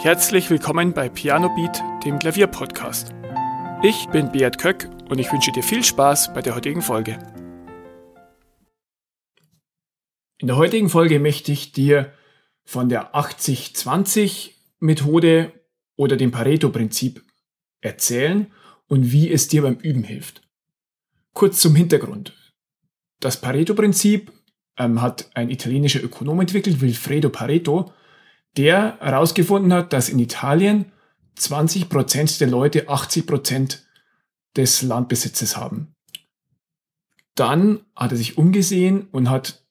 Herzlich willkommen bei Piano Beat, dem Klavierpodcast. Ich bin Beat Köck und ich wünsche dir viel Spaß bei der heutigen Folge. In der heutigen Folge möchte ich dir von der 80-20-Methode oder dem Pareto-Prinzip erzählen und wie es dir beim Üben hilft. Kurz zum Hintergrund. Das Pareto-Prinzip ähm, hat ein italienischer Ökonom entwickelt, Wilfredo Pareto, der herausgefunden hat, dass in Italien 20% der Leute 80% des Landbesitzes haben. Dann hat er sich umgesehen und hat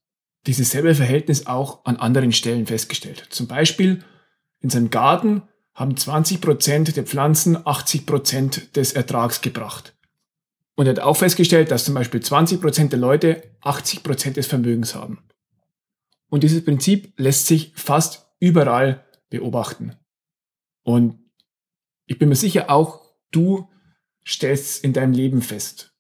dieses selbe Verhältnis auch an anderen Stellen festgestellt. Zum Beispiel in seinem Garten haben 20% der Pflanzen 80% des Ertrags gebracht. Und er hat auch festgestellt, dass zum Beispiel 20% der Leute 80% des Vermögens haben. Und dieses Prinzip lässt sich fast überall beobachten. Und ich bin mir sicher, auch du stellst in deinem Leben fest.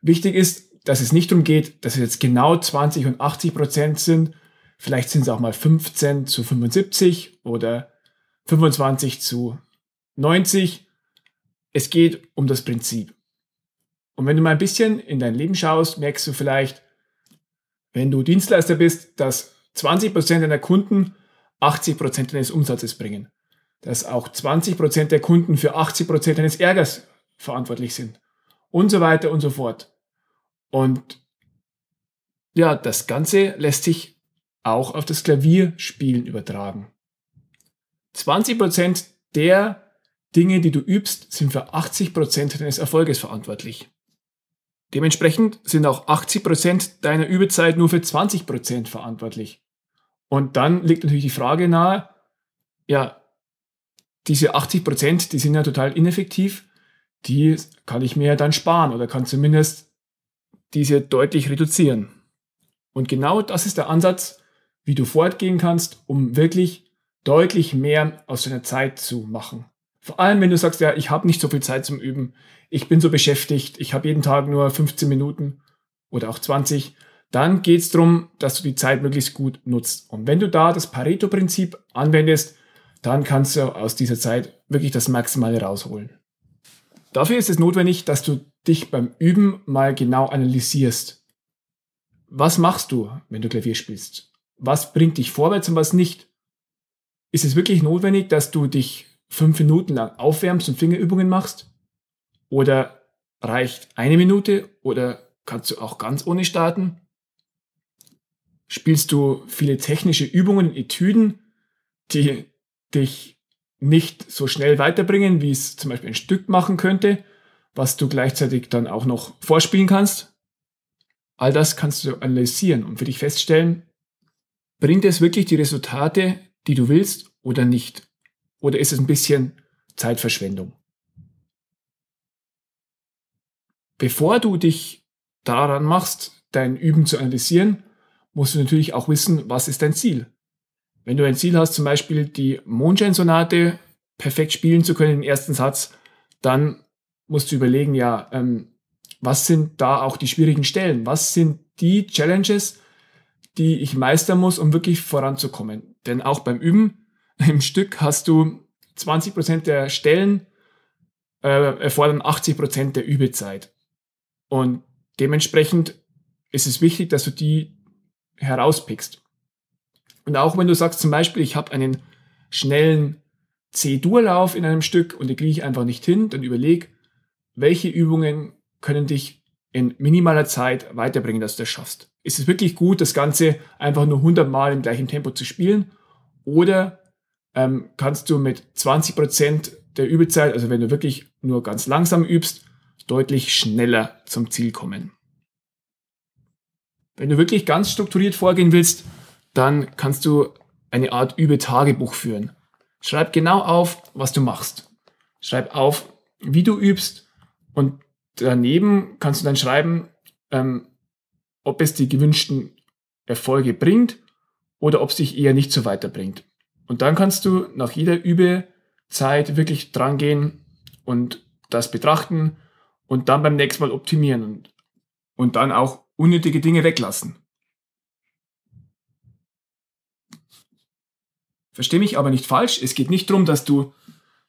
Wichtig ist, dass es nicht darum geht, dass es jetzt genau 20 und 80 Prozent sind. Vielleicht sind es auch mal 15 zu 75 oder 25 zu 90. Es geht um das Prinzip. Und wenn du mal ein bisschen in dein Leben schaust, merkst du vielleicht, wenn du Dienstleister bist, dass 20 Prozent deiner Kunden 80 Prozent deines Umsatzes bringen. Dass auch 20 Prozent der Kunden für 80 Prozent deines Ärgers verantwortlich sind. Und so weiter und so fort. Und ja, das Ganze lässt sich auch auf das Klavierspielen übertragen. 20 Prozent der Dinge, die du übst, sind für 80 Prozent deines Erfolges verantwortlich. Dementsprechend sind auch 80 Prozent deiner Übezeit nur für 20 Prozent verantwortlich. Und dann liegt natürlich die Frage nahe, ja, diese 80 Prozent, die sind ja total ineffektiv, die kann ich mir ja dann sparen oder kann zumindest diese deutlich reduzieren. Und genau das ist der Ansatz, wie du fortgehen kannst, um wirklich deutlich mehr aus deiner Zeit zu machen. Vor allem, wenn du sagst, ja, ich habe nicht so viel Zeit zum Üben, ich bin so beschäftigt, ich habe jeden Tag nur 15 Minuten oder auch 20, dann geht es darum, dass du die Zeit möglichst gut nutzt. Und wenn du da das Pareto-Prinzip anwendest, dann kannst du aus dieser Zeit wirklich das Maximale rausholen. Dafür ist es notwendig, dass du dich beim Üben mal genau analysierst. Was machst du, wenn du Klavier spielst? Was bringt dich vorwärts und was nicht? Ist es wirklich notwendig, dass du dich fünf Minuten lang aufwärmst und Fingerübungen machst? Oder reicht eine Minute? Oder kannst du auch ganz ohne starten? Spielst du viele technische Übungen, Etüden, die dich nicht so schnell weiterbringen, wie es zum Beispiel ein Stück machen könnte, was du gleichzeitig dann auch noch vorspielen kannst. All das kannst du analysieren und für dich feststellen, bringt es wirklich die Resultate, die du willst oder nicht? Oder ist es ein bisschen Zeitverschwendung? Bevor du dich daran machst, dein Üben zu analysieren, musst du natürlich auch wissen, was ist dein Ziel. Wenn du ein Ziel hast, zum Beispiel die Mondscheinsonate perfekt spielen zu können, den ersten Satz, dann musst du überlegen, ja, ähm, was sind da auch die schwierigen Stellen? Was sind die Challenges, die ich meistern muss, um wirklich voranzukommen? Denn auch beim Üben im Stück hast du 20% der Stellen äh, erfordern 80% der Übezeit. Und dementsprechend ist es wichtig, dass du die herauspickst. Und auch wenn du sagst zum Beispiel, ich habe einen schnellen C-Dur-Lauf in einem Stück und den kriege ich einfach nicht hin, dann überleg, welche Übungen können dich in minimaler Zeit weiterbringen, dass du das schaffst. Ist es wirklich gut, das Ganze einfach nur 100 Mal im gleichen Tempo zu spielen? Oder ähm, kannst du mit 20% der Übezeit, also wenn du wirklich nur ganz langsam übst, deutlich schneller zum Ziel kommen? Wenn du wirklich ganz strukturiert vorgehen willst, dann kannst du eine Art Übetagebuch führen. Schreib genau auf, was du machst. Schreib auf, wie du übst und daneben kannst du dann schreiben, ähm, ob es die gewünschten Erfolge bringt oder ob es dich eher nicht so weiterbringt. Und dann kannst du nach jeder Übezeit wirklich drangehen und das betrachten und dann beim nächsten Mal optimieren und, und dann auch unnötige Dinge weglassen. Versteh mich aber nicht falsch. Es geht nicht darum, dass du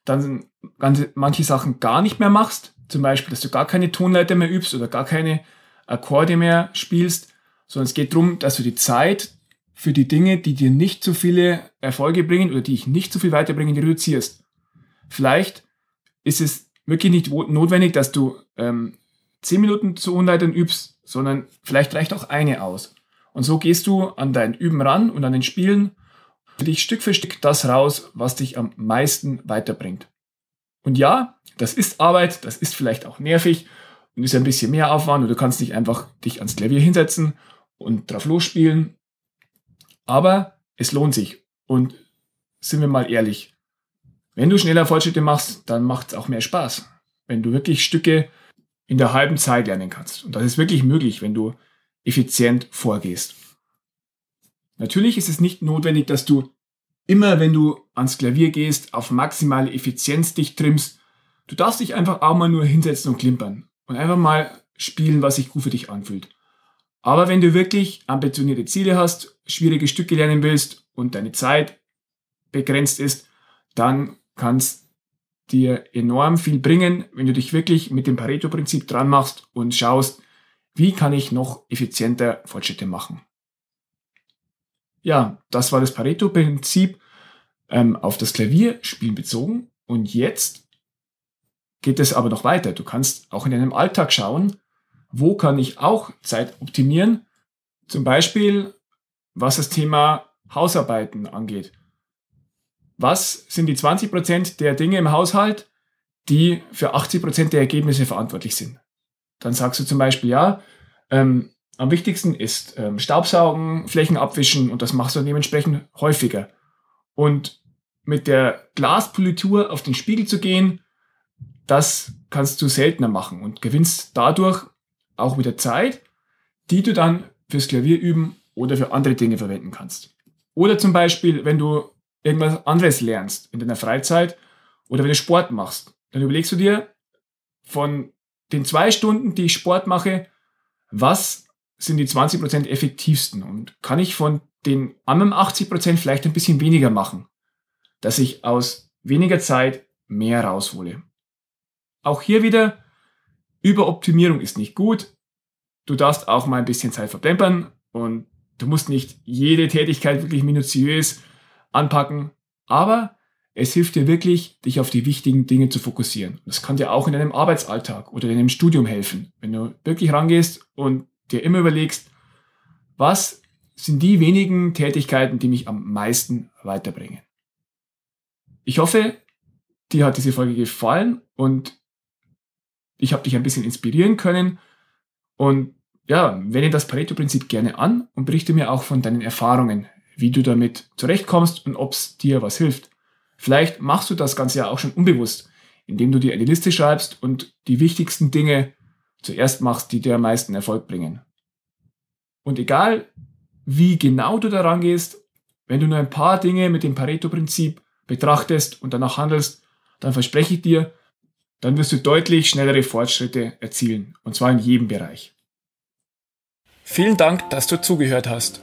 dann ganze, manche Sachen gar nicht mehr machst. Zum Beispiel, dass du gar keine Tonleiter mehr übst oder gar keine Akkorde mehr spielst, sondern es geht darum, dass du die Zeit für die Dinge, die dir nicht so viele Erfolge bringen oder die dich nicht so viel weiterbringen, reduzierst. Vielleicht ist es wirklich nicht notwendig, dass du ähm, 10 Minuten zu Tonleitern übst, sondern vielleicht reicht auch eine aus. Und so gehst du an dein Üben ran und an den Spielen für dich Stück für Stück das raus, was dich am meisten weiterbringt. Und ja, das ist Arbeit, das ist vielleicht auch nervig und ist ein bisschen mehr Aufwand und du kannst nicht einfach dich ans Klavier hinsetzen und drauf losspielen. Aber es lohnt sich. Und sind wir mal ehrlich, wenn du schneller Fortschritte machst, dann macht es auch mehr Spaß. Wenn du wirklich Stücke in der halben Zeit lernen kannst. Und das ist wirklich möglich, wenn du effizient vorgehst. Natürlich ist es nicht notwendig, dass du immer, wenn du ans Klavier gehst, auf maximale Effizienz dich trimmst. Du darfst dich einfach auch mal nur hinsetzen und klimpern und einfach mal spielen, was sich gut für dich anfühlt. Aber wenn du wirklich ambitionierte Ziele hast, schwierige Stücke lernen willst und deine Zeit begrenzt ist, dann kann es dir enorm viel bringen, wenn du dich wirklich mit dem Pareto-Prinzip dran machst und schaust, wie kann ich noch effizienter Fortschritte machen ja, das war das Pareto-Prinzip ähm, auf das Klavierspielen bezogen. Und jetzt geht es aber noch weiter. Du kannst auch in deinem Alltag schauen, wo kann ich auch Zeit optimieren. Zum Beispiel, was das Thema Hausarbeiten angeht. Was sind die 20% der Dinge im Haushalt, die für 80% der Ergebnisse verantwortlich sind? Dann sagst du zum Beispiel, ja, ähm, am wichtigsten ist ähm, Staubsaugen, Flächen abwischen und das machst du dementsprechend häufiger. Und mit der Glaspolitur auf den Spiegel zu gehen, das kannst du seltener machen und gewinnst dadurch auch wieder Zeit, die du dann fürs Klavierüben oder für andere Dinge verwenden kannst. Oder zum Beispiel, wenn du irgendwas anderes lernst in deiner Freizeit oder wenn du Sport machst, dann überlegst du dir von den zwei Stunden, die ich Sport mache, was sind die 20% effektivsten und kann ich von den anderen 80% vielleicht ein bisschen weniger machen, dass ich aus weniger Zeit mehr raushole. Auch hier wieder, Überoptimierung ist nicht gut. Du darfst auch mal ein bisschen Zeit verplempern und du musst nicht jede Tätigkeit wirklich minutiös anpacken, aber es hilft dir wirklich, dich auf die wichtigen Dinge zu fokussieren. Das kann dir auch in deinem Arbeitsalltag oder in deinem Studium helfen, wenn du wirklich rangehst und dir immer überlegst, was sind die wenigen Tätigkeiten, die mich am meisten weiterbringen. Ich hoffe, dir hat diese Folge gefallen und ich habe dich ein bisschen inspirieren können. Und ja, wende das Pareto-Prinzip gerne an und berichte mir auch von deinen Erfahrungen, wie du damit zurechtkommst und ob es dir was hilft. Vielleicht machst du das Ganze ja auch schon unbewusst, indem du dir eine Liste schreibst und die wichtigsten Dinge zuerst machst, die dir am meisten Erfolg bringen. Und egal, wie genau du daran gehst, wenn du nur ein paar Dinge mit dem Pareto-Prinzip betrachtest und danach handelst, dann verspreche ich dir, dann wirst du deutlich schnellere Fortschritte erzielen. Und zwar in jedem Bereich. Vielen Dank, dass du zugehört hast.